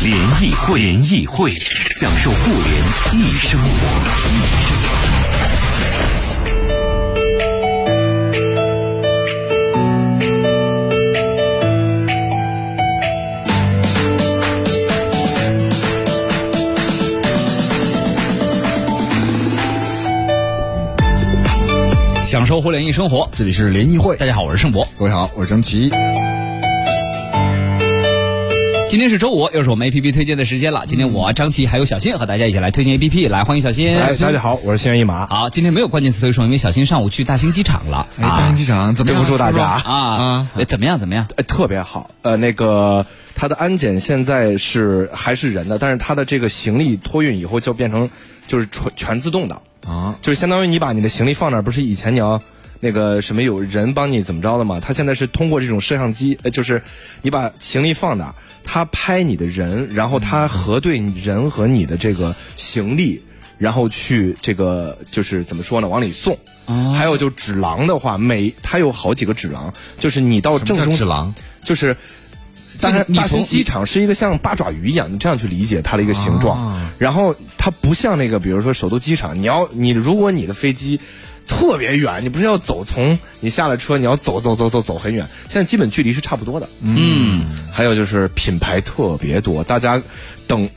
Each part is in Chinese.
联谊会，联谊会，享受互联易生活。享受互联易生活，这里是联谊会。大家好，我是盛博。各位好，我是张琪。今天是周五，又是我们 A P P 推荐的时间了。今天我张琪还有小新和大家一起来推荐 A P P，来欢迎小新。哎，大家好，我是心猿意马。好，今天没有关键词推送，因为小新上午去大兴机场了。哎，大兴机场怎么样？对不住大家啊啊，怎么样？怎么样？呃，特别好。呃，那个它的安检现在是还是人的，但是它的这个行李托运以后就变成就是全全自动的啊，就是相当于你把你的行李放那儿，不是以前你要。那个什么有人帮你怎么着的吗？他现在是通过这种摄像机，呃，就是你把行李放哪，他拍你的人，然后他核对人和你的这个行李，然后去这个就是怎么说呢，往里送。还有就指廊的话，每它有好几个指廊，就是你到正中指廊，就是。但是大兴机场是一个像八爪鱼一样，你这样去理解它的一个形状。然后它不像那个，比如说首都机场，你要你如果你的飞机。特别远，你不是要走？从你下了车，你要走走走走走很远。现在基本距离是差不多的。嗯，还有就是品牌特别多，大家等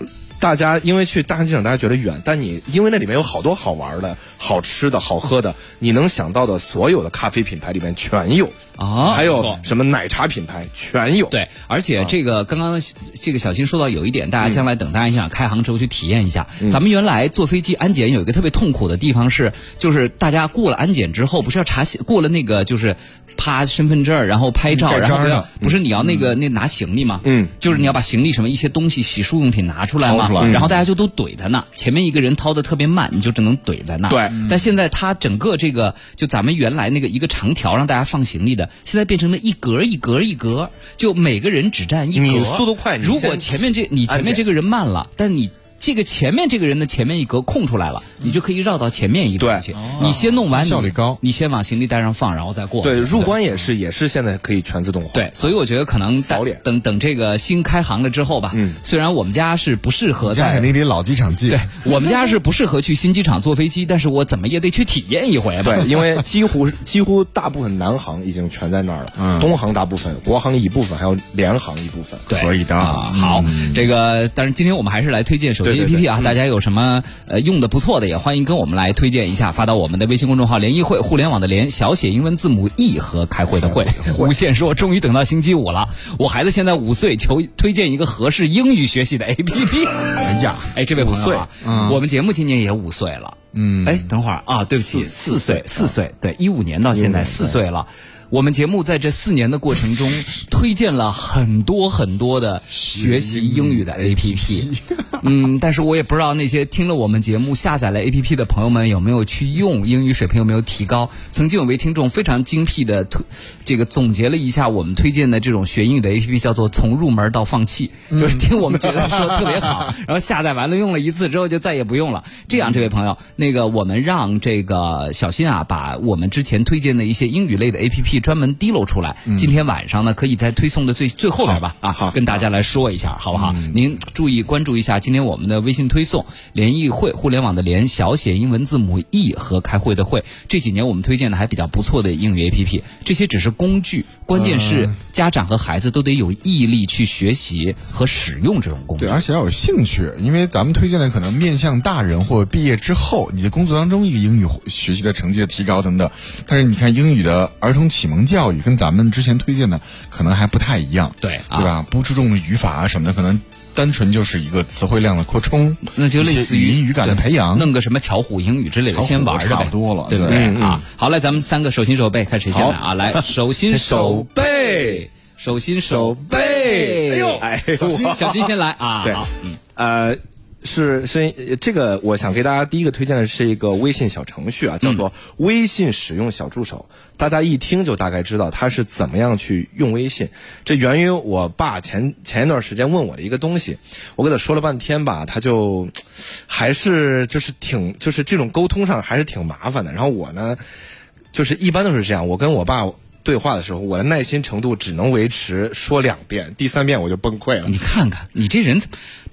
大家因为去大兴机场，大家觉得远，但你因为那里面有好多好玩的、好吃的、好喝的，你能想到的所有的咖啡品牌里面全有。啊，还有什么奶茶品牌全有。对，而且这个刚刚这个小新说到有一点，大家将来等大家想开航之后去体验一下。咱们原来坐飞机安检有一个特别痛苦的地方是，就是大家过了安检之后，不是要查过了那个就是啪身份证，然后拍照，然后不要不是你要那个那拿行李吗？嗯，就是你要把行李什么一些东西洗漱用品拿出来嘛，然后大家就都怼在那，前面一个人掏的特别慢，你就只能怼在那。对，但现在它整个这个就咱们原来那个一个长条让大家放行李的，现在变成了一格一格一格，就每个人只占一格。你速度快，如果前面这你前面这个人慢了，但你。这个前面这个人的前面一格空出来了，你就可以绕到前面一格去。你先弄完，效率高。你先往行李袋上放，然后再过。对，入关也是，也是现在可以全自动化。对，所以我觉得可能早点等等这个新开航了之后吧。嗯。虽然我们家是不适合在，肯定得老机场进。对，我们家是不适合去新机场坐飞机，但是我怎么也得去体验一回吧。对，因为几乎几乎大部分南航已经全在那儿了。嗯。东航大部分，国航一部分，还有联航一部分。对，可以的。好，这个，但是今天我们还是来推荐手机 APP 啊，大家。有什么呃用的不错的，也欢迎跟我们来推荐一下，发到我们的微信公众号“联谊会”，互联网的联小写英文字母 E 和开会的会。无限说，终于等到星期五了。我孩子现在五岁，求推荐一个合适英语学习的 APP。哎呀，哎，这位朋友啊，我们节目今年也五岁了。嗯，哎，等会儿啊，对不起，四岁，四岁，对，一五年到现在四岁了。我们节目在这四年的过程中，推荐了很多很多的学习英语的 APP。嗯，但是我也不知道那些听了我们节目、下载了 APP 的朋友们有没有去用，英语水平有没有提高。曾经有位听众非常精辟的推，这个总结了一下我们推荐的这种学英语的 APP，叫做“从入门到放弃”，就是听我们觉得说特别好，然后下载完了用了一次之后就再也不用了。这样，这位朋友，那个我们让这个小新啊，把我们之前推荐的一些英语类的 APP。专门滴漏出来，今天晚上呢，可以在推送的最最后边吧，啊，好，跟大家来说一下，好不好？您注意关注一下今天我们的微信推送“联谊会”，互联网的联小写英文字母 E 和开会的会。这几年我们推荐的还比较不错的英语 APP，这些只是工具，关键是家长和孩子都得有毅力去学习和使用这种工具，对，而且要有兴趣，因为咱们推荐的可能面向大人或毕业之后，你的工作当中一个英语学习的成绩的提高等等。但是你看英语的儿童启蒙教育跟咱们之前推荐的可能还不太一样，对对吧？不注重语法啊什么的，可能单纯就是一个词汇量的扩充，那就类似语音语感的培养，弄个什么巧虎英语之类的，先玩差不多了，对不对啊？好了，咱们三个手心手背，看谁先来啊？来，手心手背，手心手背，哎呦，哎，小心 小心先来啊！对，嗯，呃。是是这个，我想给大家第一个推荐的是一个微信小程序啊，叫做微信使用小助手。大家一听就大概知道它是怎么样去用微信。这源于我爸前前一段时间问我的一个东西，我给他说了半天吧，他就还是就是挺就是这种沟通上还是挺麻烦的。然后我呢，就是一般都是这样，我跟我爸。对话的时候，我的耐心程度只能维持说两遍，第三遍我就崩溃了。你看看，你这人，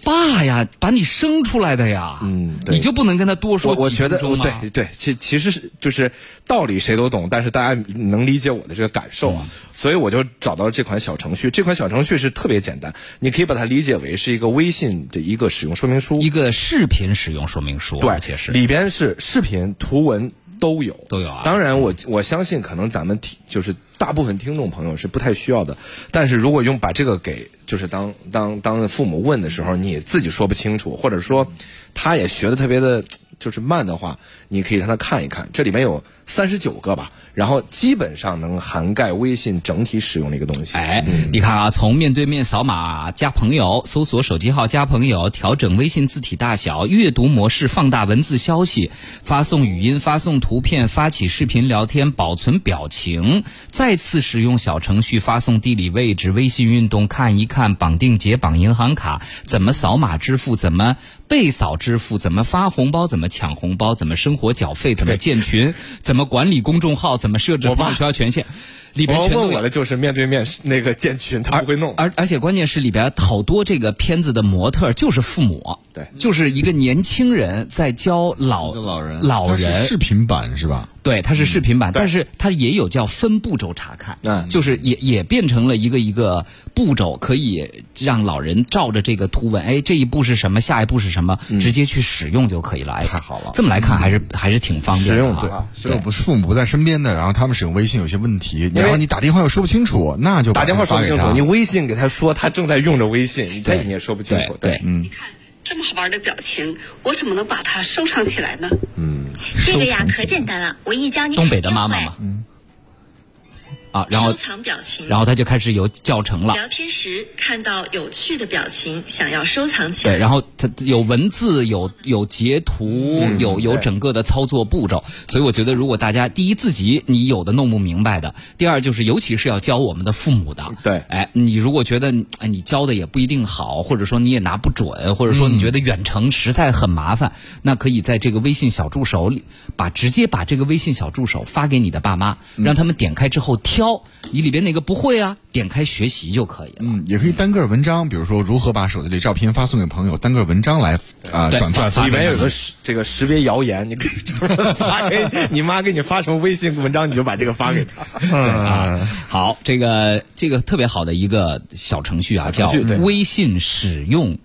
爸呀，把你生出来的呀，嗯，你就不能跟他多说几分钟吗？对对，其其实是就是道理谁都懂，但是大家能理解我的这个感受啊，所以我就找到了这款小程序。这款小程序是特别简单，你可以把它理解为是一个微信的一个使用说明书，一个视频使用说明书，对，且是里边是视频、图文。都有，都有啊。当然，我我相信可能咱们听就是大部分听众朋友是不太需要的。但是如果用把这个给就是当当当父母问的时候，你自己说不清楚，或者说他也学的特别的就是慢的话，你可以让他看一看，这里面有三十九个吧。然后基本上能涵盖微信整体使用的一个东西。哎，你看啊，从面对面扫码加朋友，搜索手机号加朋友，调整微信字体大小，阅读模式放大文字消息，发送语音，发送图片，发起视频聊天，保存表情，再次使用小程序发送地理位置，微信运动看一看，绑定解绑银行卡，怎么扫码支付，怎么被扫支付，怎么发红包，怎么抢红包，怎么生活缴费，怎么建群，怎么管理公众号，怎么设置朋友圈权限，里边全都问我的就是面对面那个建群，他不会弄。而而且关键是里边好多这个片子的模特就是父母，对，就是一个年轻人在教老老人。老人。视频版是吧？对，它是视频版，但是它也有叫分步骤查看，嗯，就是也也变成了一个一个步骤，可以让老人照着这个图文，哎，这一步是什么，下一步是什么，直接去使用就可以了。哎，太好了，这么来看还是还是挺方便的。啊。对，不是父母不在身边的，然后他们使用微信有些问题，然后你打电话又说不清楚，那就打电话说不清楚，你微信给他说他正在用着微信，对，你也说不清楚。对，嗯，这么好玩的表情，我怎么能把它收藏起来呢？嗯。这个呀，可简单了，我一教你。东北的妈妈嘛，嗯。啊，然后收藏表情，然后他就开始有教程了。聊天时看到有趣的表情，想要收藏起来。对，然后他有文字，有有截图，有有整个的操作步骤。所以我觉得，如果大家第一自己你有的弄不明白的，第二就是尤其是要教我们的父母的。对，哎，你如果觉得哎你教的也不一定好，或者说你也拿不准，或者说你觉得远程实在很麻烦，那可以在这个微信小助手里把直接把这个微信小助手发给你的爸妈，让他们点开之后挑。你里边哪个不会啊？点开学习就可以了。嗯，也可以单个文章，比如说如何把手机里照片发送给朋友，单个文章来啊转发。里面有个这个识别谣言，你可以发给你妈，给你发成微信文章，你就把这个发给他。啊，好，这个这个特别好的一个小程序啊，叫微信使用。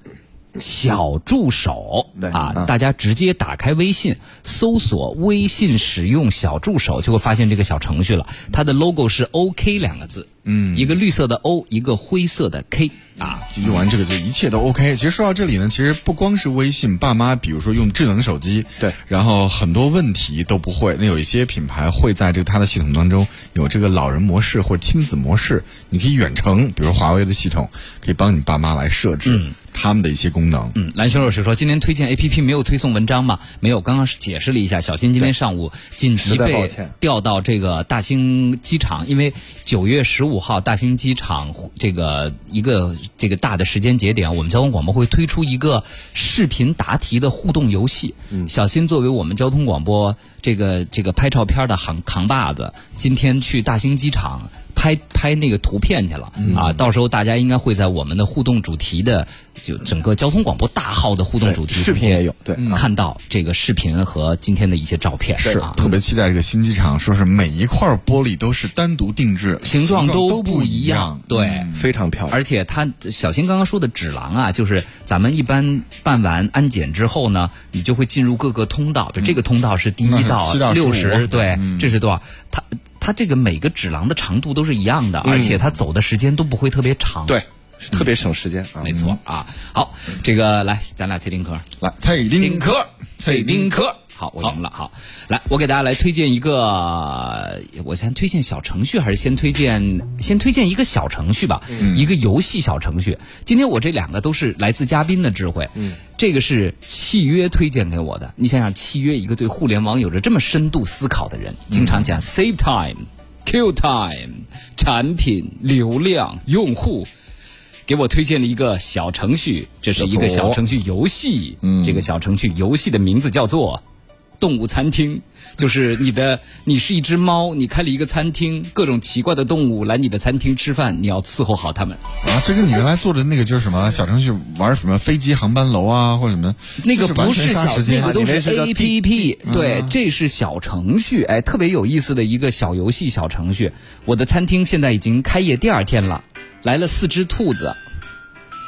小助手啊，大家直接打开微信，搜索“微信使用小助手”，就会发现这个小程序了。它的 logo 是 OK 两个字，嗯，一个绿色的 O，一个灰色的 K 啊。用完这个就一切都 OK。其实说到这里呢，其实不光是微信，爸妈比如说用智能手机，对，然后很多问题都不会。那有一些品牌会在这个它的系统当中有这个老人模式或者亲子模式，你可以远程，比如华为的系统可以帮你爸妈来设置。他们的一些功能，嗯，蓝轩老师说，今天推荐 A P P 没有推送文章吗？没有，刚刚是解释了一下。小新今天上午紧急被调到这个大兴机场，因为九月十五号大兴机场这个一个这个大的时间节点，我们交通广播会推出一个视频答题的互动游戏。嗯，小新作为我们交通广播这个这个拍照片的扛扛把子，今天去大兴机场。拍拍那个图片去了啊！到时候大家应该会在我们的互动主题的，就整个交通广播大号的互动主题视频也有，对，看到这个视频和今天的一些照片是啊，特别期待这个新机场，说是每一块玻璃都是单独定制，形状都不一样，对，非常漂亮。而且他小新刚刚说的纸廊啊，就是咱们一般办完安检之后呢，你就会进入各个通道，就这个通道是第一道六十，对，这是多少？它。它这个每个指廊的长度都是一样的，而且它走的时间都不会特别长，对，特别省时间，没错啊。好，这个来，咱俩猜丁壳，来猜丁壳，猜丁壳。好，我赢了。好，来，我给大家来推荐一个，我先推荐小程序，还是先推荐先推荐一个小程序吧？一个游戏小程序。今天我这两个都是来自嘉宾的智慧。嗯，这个是契约推荐给我的。你想想，契约一个对互联网有着这么深度思考的人，经常讲 save time、kill time、产品、流量、用户。给我推荐了一个小程序，这是一个小程序游戏。嗯，这个小程序游戏的名字叫做“动物餐厅”，就是你的，你是一只猫，你开了一个餐厅，各种奇怪的动物来你的餐厅吃饭，你要伺候好它们。啊，这跟你原来做的那个就是什么小程序玩什么飞机航班楼啊，或者什么？那个不是小，那个都是 A P P。对，这是小程序，哎，特别有意思的一个小游戏小程序。我的餐厅现在已经开业第二天了。来了四只兔子，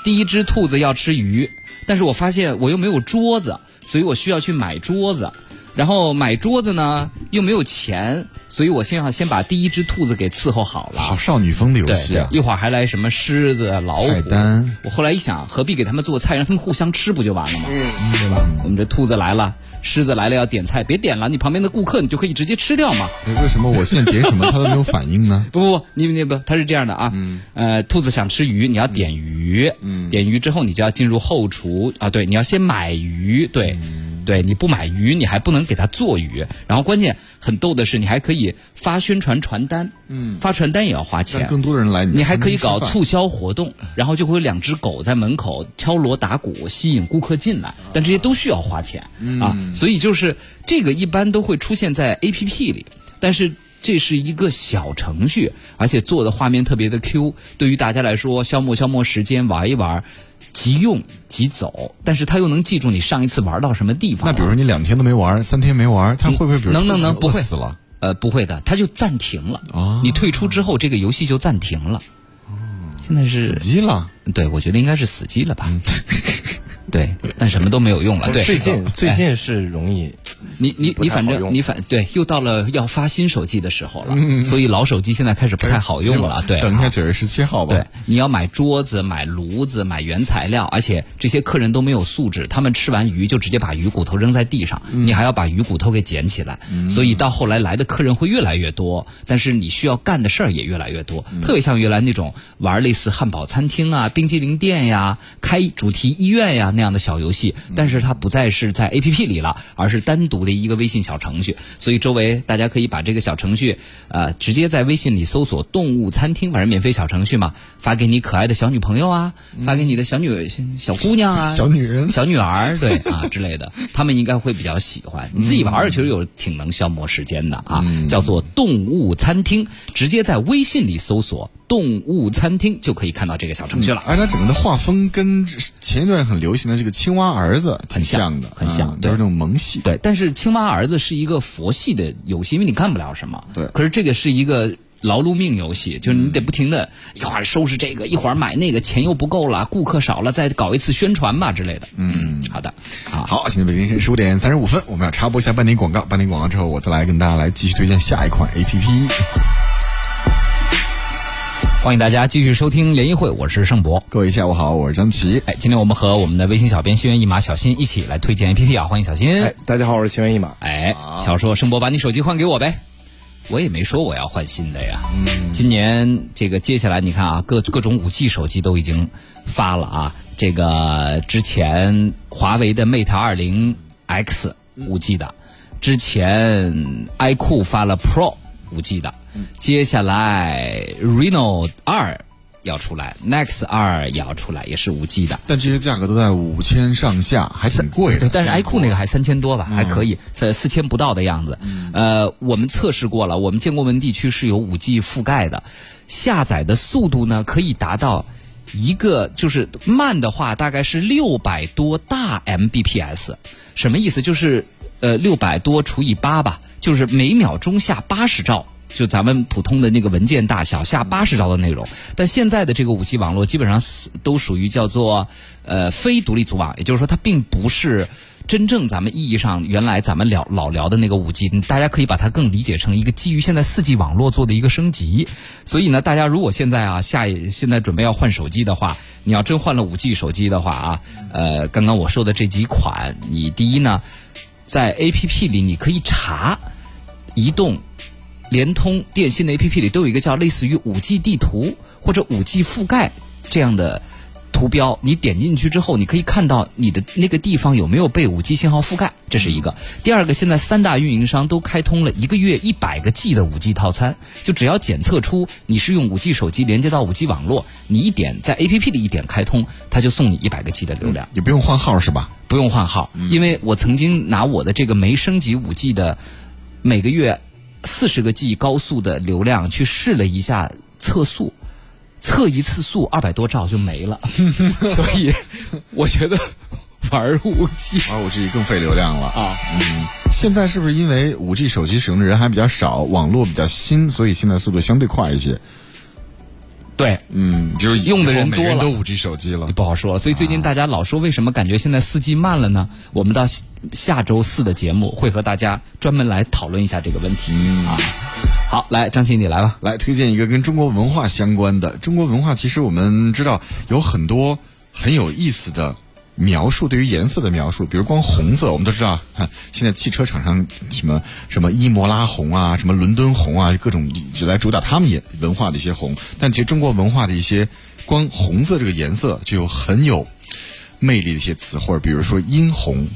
第一只兔子要吃鱼，但是我发现我又没有桌子，所以我需要去买桌子。然后买桌子呢又没有钱，所以我先要先把第一只兔子给伺候好了。好少女风的游戏啊！一会儿还来什么狮子、老虎。菜单。我后来一想，何必给他们做菜，让他们互相吃不就完了吗？对吧？我们这兔子来了，狮子来了要点菜，别点了，你旁边的顾客你就可以直接吃掉嘛。为什么我现在点什么他都没有反应呢？不不不，你你不，他是这样的啊。嗯。呃，兔子想吃鱼，你要点鱼。嗯。点鱼之后，你就要进入后厨啊。对，你要先买鱼。对。对，你不买鱼，你还不能给他做鱼。然后关键很逗的是，你还可以发宣传传单，嗯，发传单也要花钱。更多人来，你还可以搞促销活动，然后就会有两只狗在门口敲锣打鼓，吸引顾客进来。但这些都需要花钱啊，所以就是这个一般都会出现在 A P P 里，但是这是一个小程序，而且做的画面特别的 Q，对于大家来说消磨消磨时间，玩一玩。即用即走，但是他又能记住你上一次玩到什么地方。那比如说你两天都没玩，三天没玩，他会不会比如能能能不会死了？呃，不会的，他就暂停了。哦，你退出之后，这个游戏就暂停了。哦，现在是死机了。对，我觉得应该是死机了吧。对，但什么都没有用了。对，最近最近是容易。你你你反正你反对，又到了要发新手机的时候了，所以老手机现在开始不太好用了。对，等一下九月十七号吧。对，你要买桌子、买炉子、买原材料，而且这些客人都没有素质，他们吃完鱼就直接把鱼骨头扔在地上，你还要把鱼骨头给捡起来，所以到后来来的客人会越来越多，但是你需要干的事儿也越来越多，特别像原来那种玩类似汉堡餐厅啊、冰激凌店呀、开主题医院呀那样的小游戏，但是它不再是在 A P P 里了，而是单独。的一个微信小程序，所以周围大家可以把这个小程序，呃，直接在微信里搜索“动物餐厅”，反正免费小程序嘛，发给你可爱的小女朋友啊，发给你的小女小姑娘啊，小女人、小女儿，对啊 之类的，他们应该会比较喜欢。你自己玩儿其实有挺能消磨时间的啊，叫做“动物餐厅”，直接在微信里搜索。动物餐厅就可以看到这个小程序了，而它整个的画风跟前一段很流行的这个青蛙儿子很像的，很像，都是那种萌系。对，但是青蛙儿子是一个佛系的游戏，因为你干不了什么。对，可是这个是一个劳碌命游戏，就是你得不停的，一会儿收拾这个，一会儿买那个，钱又不够了，顾客少了，再搞一次宣传吧之类的。嗯，好的，好，好，现在北京时间十五点三十五分，我们要插播一下半点广告，半点广告之后，我再来跟大家来继续推荐下一款 A P P。欢迎大家继续收听联谊会，我是盛博。各位下午好，我是张琪。哎，今天我们和我们的微信小编心猿意马小新一起来推荐 A P P 啊，欢迎小新。哎，大家好，我是心猿意马。哎，小说盛博把你手机换给我呗，我也没说我要换新的呀。嗯，今年这个接下来你看啊，各各种五 G 手机都已经发了啊。这个之前华为的 Mate 二零 X 五 G 的，之前 iQOO 发了 Pro 五 G 的。接下来，Reno 二要出来，Nex 二也要出来，也是五 G 的。但这些价格都在五千上下，还挺贵的。但是 iQOO 那个还三千多吧，还可以，在四千不到的样子。呃，我们测试过了，我们建国门地区是有五 G 覆盖的，下载的速度呢可以达到一个，就是慢的话大概是六百多大 Mbps，什么意思？就是呃六百多除以八吧，就是每秒钟下八十兆。就咱们普通的那个文件大小下八十兆的内容，但现在的这个五 G 网络基本上都属于叫做呃非独立组网，也就是说它并不是真正咱们意义上原来咱们聊老聊的那个五 G，大家可以把它更理解成一个基于现在四 G 网络做的一个升级。所以呢，大家如果现在啊下现在准备要换手机的话，你要真换了五 G 手机的话啊，呃，刚刚我说的这几款，你第一呢。在 A P P 里你可以查，移动、联通、电信的 A P P 里都有一个叫类似于五 G 地图或者五 G 覆盖这样的。图标，你点进去之后，你可以看到你的那个地方有没有被五 G 信号覆盖，这是一个。第二个，现在三大运营商都开通了一个月一百个 G 的五 G 套餐，就只要检测出你是用五 G 手机连接到五 G 网络，你一点在 A P P 里一点开通，它就送你一百个 G 的流量，你不用换号是吧？不用换号，因为我曾经拿我的这个没升级五 G 的每个月四十个 G 高速的流量去试了一下测速。测一次速二百多兆就没了，所以我觉得玩五 G 玩五 G 更费流量了啊。嗯，现在是不是因为五 G 手机使用的人还比较少，网络比较新，所以现在速度相对快一些？对，嗯，就是用的人多了，都五 G 手机了，不好说。所以最近大家老说为什么感觉现在四 G 慢了呢？我们到下周四的节目会和大家专门来讨论一下这个问题啊。好，来张鑫，你来吧。来推荐一个跟中国文化相关的。中国文化其实我们知道有很多很有意思的描述，对于颜色的描述，比如光红色，我们都知道，看 现在汽车厂商什么什么伊摩拉红啊，什么伦敦红啊，各种就来主打他们也文化的一些红。但其实中国文化的一些光红色这个颜色就有很有魅力的一些词汇，比如说殷红、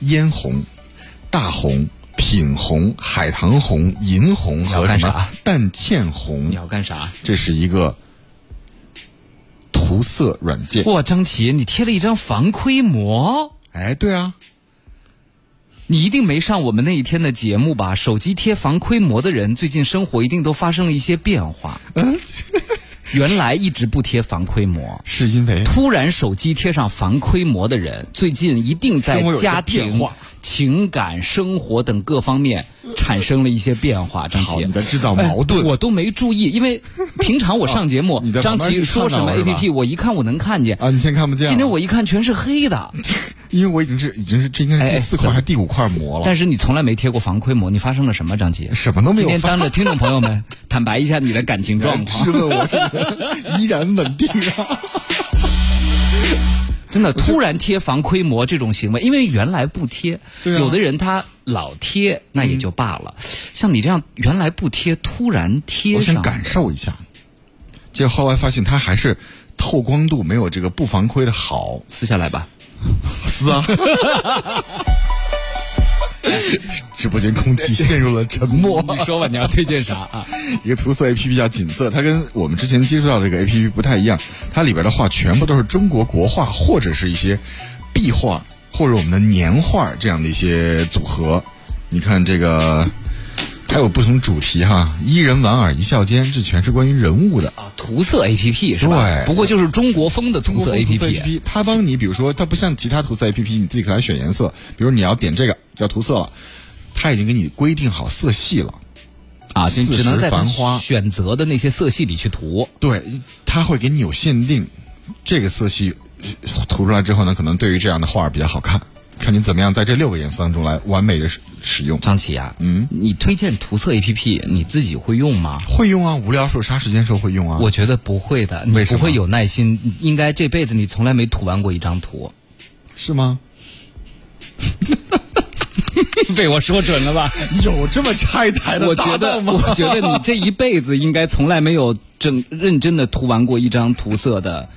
嫣红、大红。品红、海棠红、银红和什么淡茜红？你要干啥？这是一个涂色软件。哇，张琪，你贴了一张防窥膜？哎，对啊，你一定没上我们那一天的节目吧？手机贴防窥膜的人，最近生活一定都发生了一些变化。嗯，原来一直不贴防窥膜，是因为突然手机贴上防窥膜的人，最近一定在家庭。情感、生活等各方面产生了一些变化。张琪，你在制造矛盾，我都没注意，因为平常我上节目，张琪说什么 A P P，我一看我能看见啊，你先看不见。今天我一看全是黑的，因为我已经是已经是这应该是第四块还是第五块膜了。但是你从来没贴过防窥膜，你发生了什么？张琪，什么都没有。今天当着听众朋友们坦白一下你的感情状况，质问我是依然稳定啊。真的突然贴防窥膜这种行为，因为原来不贴，有的人他老贴那也就罢了，像你这样原来不贴，突然贴上，我想感受一下，结果后来发现它还是透光度没有这个不防窥的好，撕下来吧，撕啊。直播间空气陷入了沉默。你说吧，你要推荐啥啊？一个涂色 A P P 叫锦色，它跟我们之前接触到这个 A P P 不太一样，它里边的画全部都是中国国画或者是一些壁画或者我们的年画这样的一些组合。你看这个。还有不同主题哈，伊人莞尔一笑间，这全是关于人物的啊。涂色 A P P 是吧？对，不过就是中国风的涂色 A P P。它帮你，比如说，它不像其他涂色 A P P，你自己可以选颜色。比如你要点这个要涂色了，它已经给你规定好色系了啊，就只能在选择的那些色系里去涂。对，它会给你有限定，这个色系涂出来之后呢，可能对于这样的画比较好看。看你怎么样在这六个颜色当中来完美的使使用。张琪啊，嗯，你推荐涂色 A P P，你自己会用吗？会用啊，无聊时候、杀时间时候会用啊。我觉得不会的，你不会有耐心，应该这辈子你从来没涂完过一张图，是吗？被我说准了吧？有这么拆台的我觉得，我觉得你这一辈子应该从来没有整认真的涂完过一张涂色的。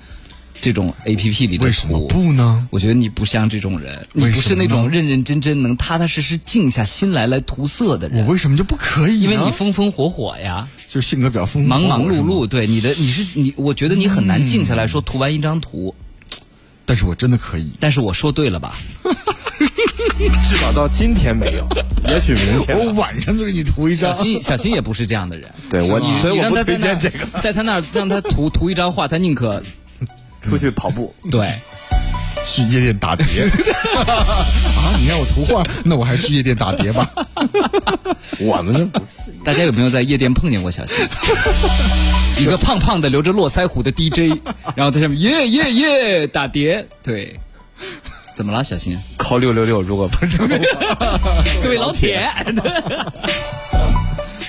这种 A P P 里的图不呢？我觉得你不像这种人，你不是那种认认真真能踏踏实实静下心来来涂色的人。我为什么就不可以？因为你风风火火呀，就是性格比较风忙忙碌碌。对你的，你是你，我觉得你很难静下来说涂完一张图。但是我真的可以。但是我说对了吧？至少到今天没有，也许明天。我晚上就给你涂一张。小新，小新也不是这样的人。对我，所以我不推荐这个。在他那儿让他涂涂一张画，他宁可。出去跑步，对，去夜店打碟 啊！你让我图画，那我还是去夜店打碟吧。我们那不是。大家有没有在夜店碰见过小新？一个胖胖的、留着络腮胡的 DJ，然后在上面耶耶耶打碟。对，怎么了，小新？靠六六六，如果不是各位老铁。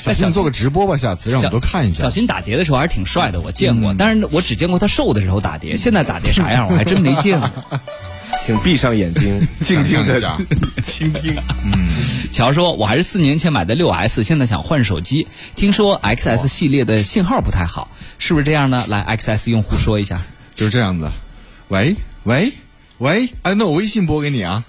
小新做个直播吧，下次让我们都看一下。小新打碟的时候还是挺帅的，我见过，但是我只见过他瘦的时候打碟，现在打碟啥样我还真没见过。请闭上眼睛，静静的倾听。嗯，乔说，我还是四年前买的六 S，现在想换手机，听说 XS 系列的信号不太好，是不是这样呢？来，XS 用户说一下，就是这样子。喂喂喂，哎，那我微信拨给你啊。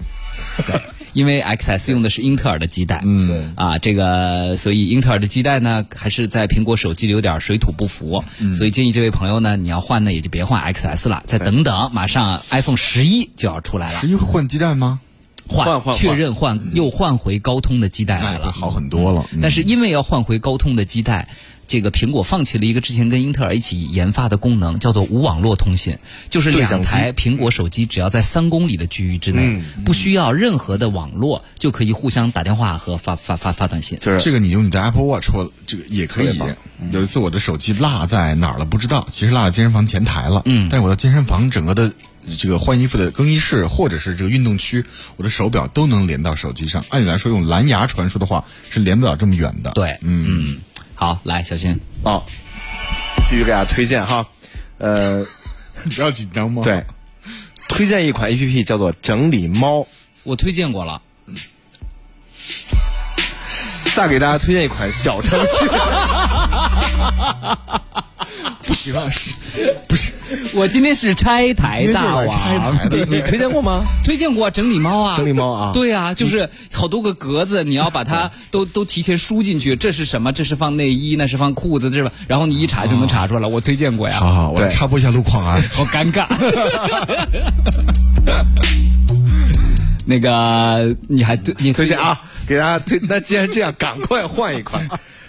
对。因为 XS 用的是英特尔的基带，嗯，啊，这个所以英特尔的基带呢，还是在苹果手机里有点水土不服，所以建议这位朋友呢，你要换呢也就别换 XS 了，再等等，马上 iPhone 十一就要出来了。十一会换基带吗？换确认换又换回高通的基带来了，好很多了。但是因为要换回高通的基带。这个苹果放弃了一个之前跟英特尔一起研发的功能，叫做无网络通信，就是两台苹果手机只要在三公里的区域之内，不需要任何的网络，就可以互相打电话和发发发发短信。就是这个，你用你的 Apple Watch 或这个也可以。有一次我的手机落在哪儿了不知道，其实落在健身房前台了。嗯，但是我的健身房整个的这个换衣服的更衣室或者是这个运动区，我的手表都能连到手机上。按理来说，用蓝牙传输的话是连不了这么远的。对，嗯嗯。好，来，小新，哦，继续给大家推荐哈，呃，不要紧张吗？对，推荐一款 A P P 叫做整理猫，我推荐过了。再给大家推荐一款小程序。是，不是？我今天是拆台大王，拆台你推荐过吗？推荐过整理猫啊，整理猫啊，对啊，就是好多个格子，你要把它都都提前输进去，这是什么？这是放内衣，那是放裤子，是吧？然后你一查就能查出来了。我推荐过呀。好好，我插播一下路况啊，好尴尬。那个，你还推你推荐啊？给大家推，那既然这样，赶快换一款，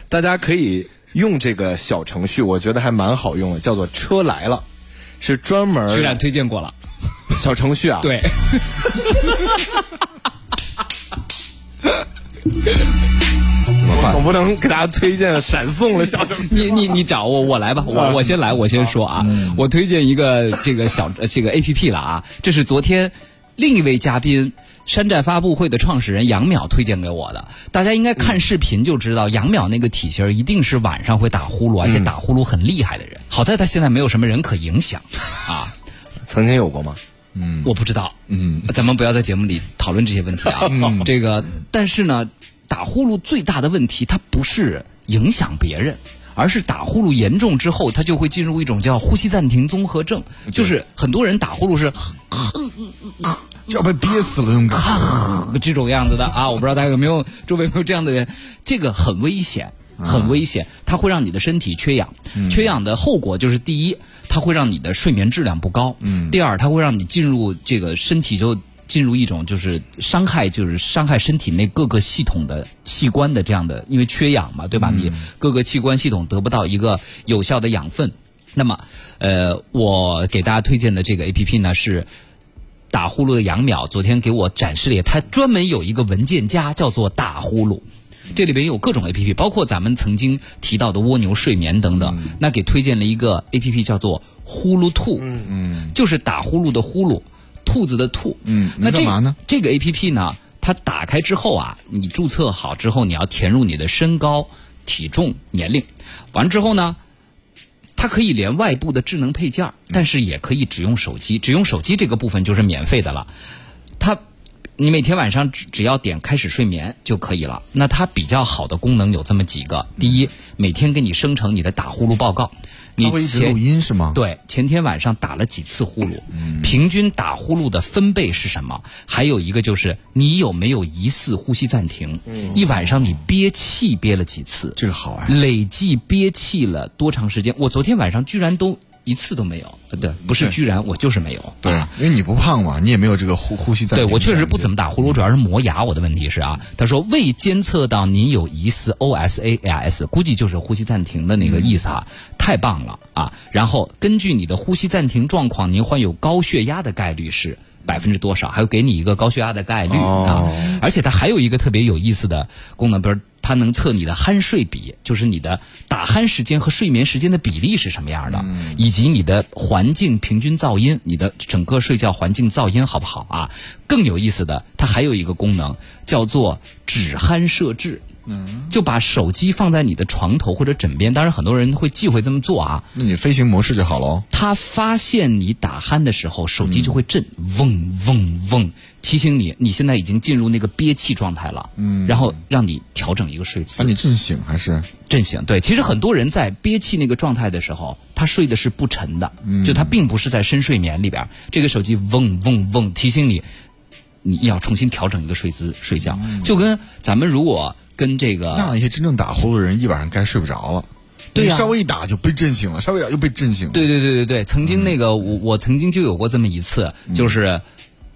大家可以。用这个小程序，我觉得还蛮好用的，叫做“车来了”，是专门。居然推荐过了，小程序啊。对。怎么办？总不能给大家推荐闪送的小程序。你你你找我，我来吧，我我先来，我先说啊，我推荐一个这个小这个 A P P 了啊，这是昨天另一位嘉宾。山寨发布会的创始人杨淼推荐给我的，大家应该看视频就知道，杨淼那个体型一定是晚上会打呼噜，而且打呼噜很厉害的人。好在他现在没有什么人可影响，啊，曾经有过吗？嗯，我不知道。嗯，咱们不要在节目里讨论这些问题啊。这个，但是呢，打呼噜最大的问题，它不是影响别人，而是打呼噜严重之后，他就会进入一种叫呼吸暂停综合症，就是很多人打呼噜是。要被憋死了，用看 这种样子的啊！我不知道大家有没有周围有没有这样的人，这个很危险，很危险，它会让你的身体缺氧，缺氧的后果就是第一，它会让你的睡眠质量不高；第二，它会让你进入这个身体就进入一种就是伤害，就是伤害身体内各个系统的器官的这样的，因为缺氧嘛，对吧？你各个器官系统得不到一个有效的养分。那么，呃，我给大家推荐的这个 A P P 呢是。打呼噜的杨淼昨天给我展示了，他专门有一个文件夹叫做“打呼噜”，这里边有各种 A P P，包括咱们曾经提到的蜗牛睡眠等等。那给推荐了一个 A P P 叫做“呼噜兔”，嗯，就是打呼噜的呼噜，兔子的兔。嗯，那干嘛呢？这个 A P P 呢，它打开之后啊，你注册好之后，你要填入你的身高、体重、年龄，完之后呢。它可以连外部的智能配件，但是也可以只用手机。只用手机这个部分就是免费的了。它，你每天晚上只只要点开始睡眠就可以了。那它比较好的功能有这么几个：第一，每天给你生成你的打呼噜报告。你前录音是吗？对，前天晚上打了几次呼噜，平均打呼噜的分贝是什么？还有一个就是你有没有疑似呼吸暂停？一晚上你憋气憋了几次？这个好啊！累计憋气了多长时间？我昨天晚上居然都。一次都没有，对，不是居然我就是没有，对，因为你不胖嘛，你也没有这个呼呼吸暂停。对我确实不怎么打呼噜，主要是磨牙。我的问题是啊，他说未监测到您有疑似 OSAS，估计就是呼吸暂停的那个意思啊，太棒了啊！然后根据你的呼吸暂停状况，您患有高血压的概率是百分之多少？还有给你一个高血压的概率啊，而且它还有一个特别有意思的功能，比如。它能测你的酣睡比，就是你的打鼾时间和睡眠时间的比例是什么样的，以及你的环境平均噪音，你的整个睡觉环境噪音好不好啊？更有意思的，它还有一个功能叫做止鼾设置。嗯，就把手机放在你的床头或者枕边，当然很多人会忌讳这么做啊。那你飞行模式就好喽。他发现你打鼾的时候，手机就会震，嗡嗡嗡，提醒你你现在已经进入那个憋气状态了。嗯，然后让你调整一个睡姿，把你震醒还是震醒？对，其实很多人在憋气那个状态的时候，他睡的是不沉的，就他并不是在深睡眠里边。这个手机嗡嗡嗡提醒你，你要重新调整一个睡姿睡觉，就跟咱们如果。跟这个那一些真正打呼噜的人一晚上该睡不着了，对呀，稍微一打就被震醒了，稍微一打又被震醒了。对对对对对，曾经那个我我曾经就有过这么一次，就是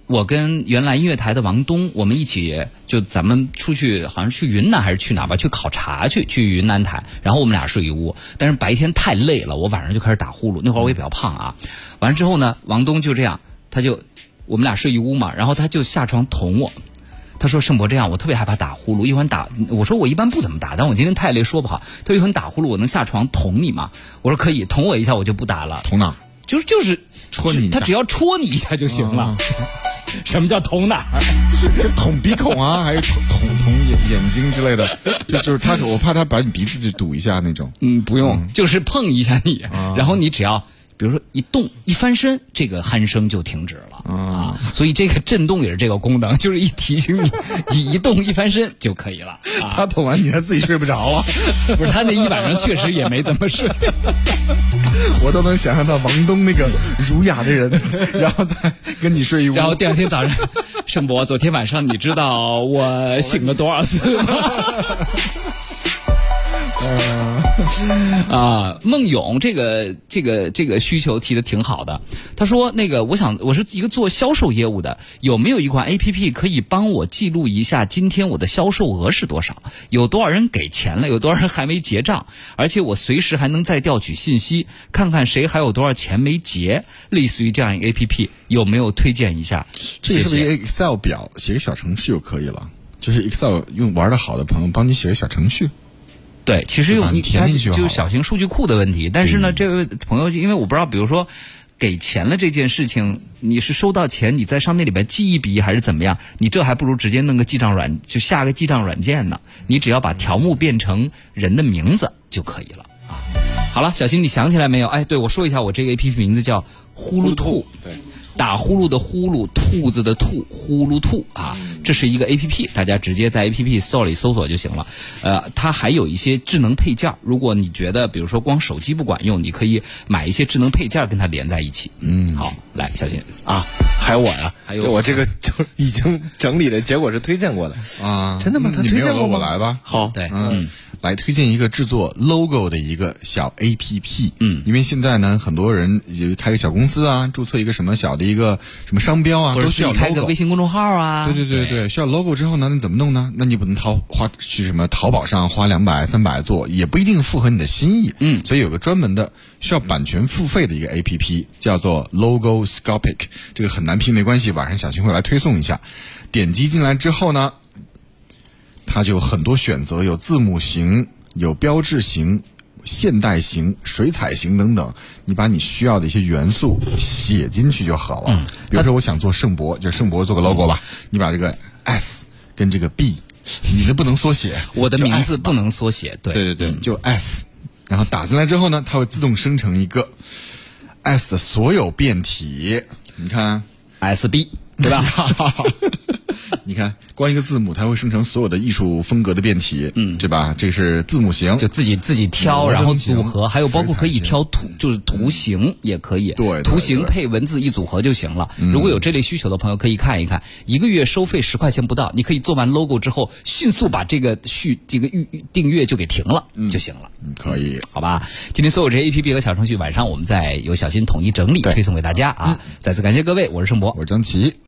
我跟原来音乐台的王东，我们一起就咱们出去，好像去云南还是去哪吧，去考察去去云南台，然后我们俩睡一屋，但是白天太累了，我晚上就开始打呼噜。那会儿我也比较胖啊，完了之后呢，王东就这样，他就我们俩睡一屋嘛，然后他就下床捅我。他说：“盛博，这样我特别害怕打呼噜，一会儿打。我说我一般不怎么打，但我今天太累，说不好。他一会儿打呼噜，我能下床捅你吗？我说可以，捅我一下我就不打了。捅哪？就是就是戳你，他只要戳你一下就行了。什么叫捅哪？就是捅鼻孔啊，还是捅捅捅眼眼睛之类的？就就是他，我怕他把你鼻子就堵一下那种。嗯，不用，就是碰一下你，然后你只要。”比如说一动一翻身，这个鼾声就停止了啊，所以这个震动也是这个功能，就是一提醒你，你一动一翻身就可以了。他捅完你他自己睡不着了，不是他那一晚上确实也没怎么睡，我都能想象到王东那个儒雅的人，然后再跟你睡一屋，然后第二天早上，盛博，昨天晚上你知道我醒了多少次吗？啊，孟勇这个这个这个需求提的挺好的。他说：“那个，我想我是一个做销售业务的，有没有一款 A P P 可以帮我记录一下今天我的销售额是多少？有多少人给钱了？有多少人还没结账？而且我随时还能再调取信息，看看谁还有多少钱没结。类似于这样一个 A P P，有没有推荐一下？这个是不是 Excel 表？写个小程序就可以了。就是 Excel 用玩的好的朋友帮你写个小程序。”对，其实用你它就是小型数据库的问题，但是呢，这位朋友，因为我不知道，比如说给钱了这件事情，你是收到钱，你在上那里边记一笔还是怎么样？你这还不如直接弄个记账软，就下个记账软件呢。你只要把条目变成人的名字就可以了啊。好了，小新，你想起来没有？哎，对我说一下，我这个 A P P 名字叫呼噜兔。对。打呼噜的呼噜，兔子的兔，呼噜兔啊，这是一个 A P P，大家直接在 A P P Store 里搜索就行了。呃，它还有一些智能配件，如果你觉得比如说光手机不管用，你可以买一些智能配件跟它连在一起。嗯，好，来，小新啊，还有我呀，还有我这个就已经整理的结果是推荐过的啊，真的吗？他推荐过我来吧。好，对，嗯。来推荐一个制作 logo 的一个小 A P P，嗯，因为现在呢，很多人也开个小公司啊，注册一个什么小的一个什么商标啊，都需要开个微信公众号啊。对对对对，需要 logo 之后呢，你怎么弄呢？那你不能淘花去什么淘宝上花两百三百做，也不一定符合你的心意。嗯，所以有个专门的需要版权付费的一个 A P P，叫做 Logoscopic，这个很难拼，没关系，晚上小新会来推送一下。点击进来之后呢？它就有很多选择，有字母型、有标志型、现代型、水彩型等等。你把你需要的一些元素写进去就好了。嗯比如说，我想做圣博，就圣博做个 logo 吧。你把这个 S 跟这个 B，你的不能缩写，我的名字不能缩写。对对对对，就 S。然后打进来之后呢，它会自动生成一个 S 的所有变体。你看，SB 对吧？你看，光一个字母，它会生成所有的艺术风格的变体，嗯，对吧？这是字母型，就自己自己挑，然后组合，还有包括可以挑图，就是图形也可以，对，图形配文字一组合就行了。如果有这类需求的朋友，可以看一看，一个月收费十块钱不到，你可以做完 logo 之后，迅速把这个续这个预订阅就给停了就行了。嗯，可以，好吧？今天所有这些 A P P 和小程序，晚上我们再由小新统一整理推送给大家啊！再次感谢各位，我是盛博，我是张琪。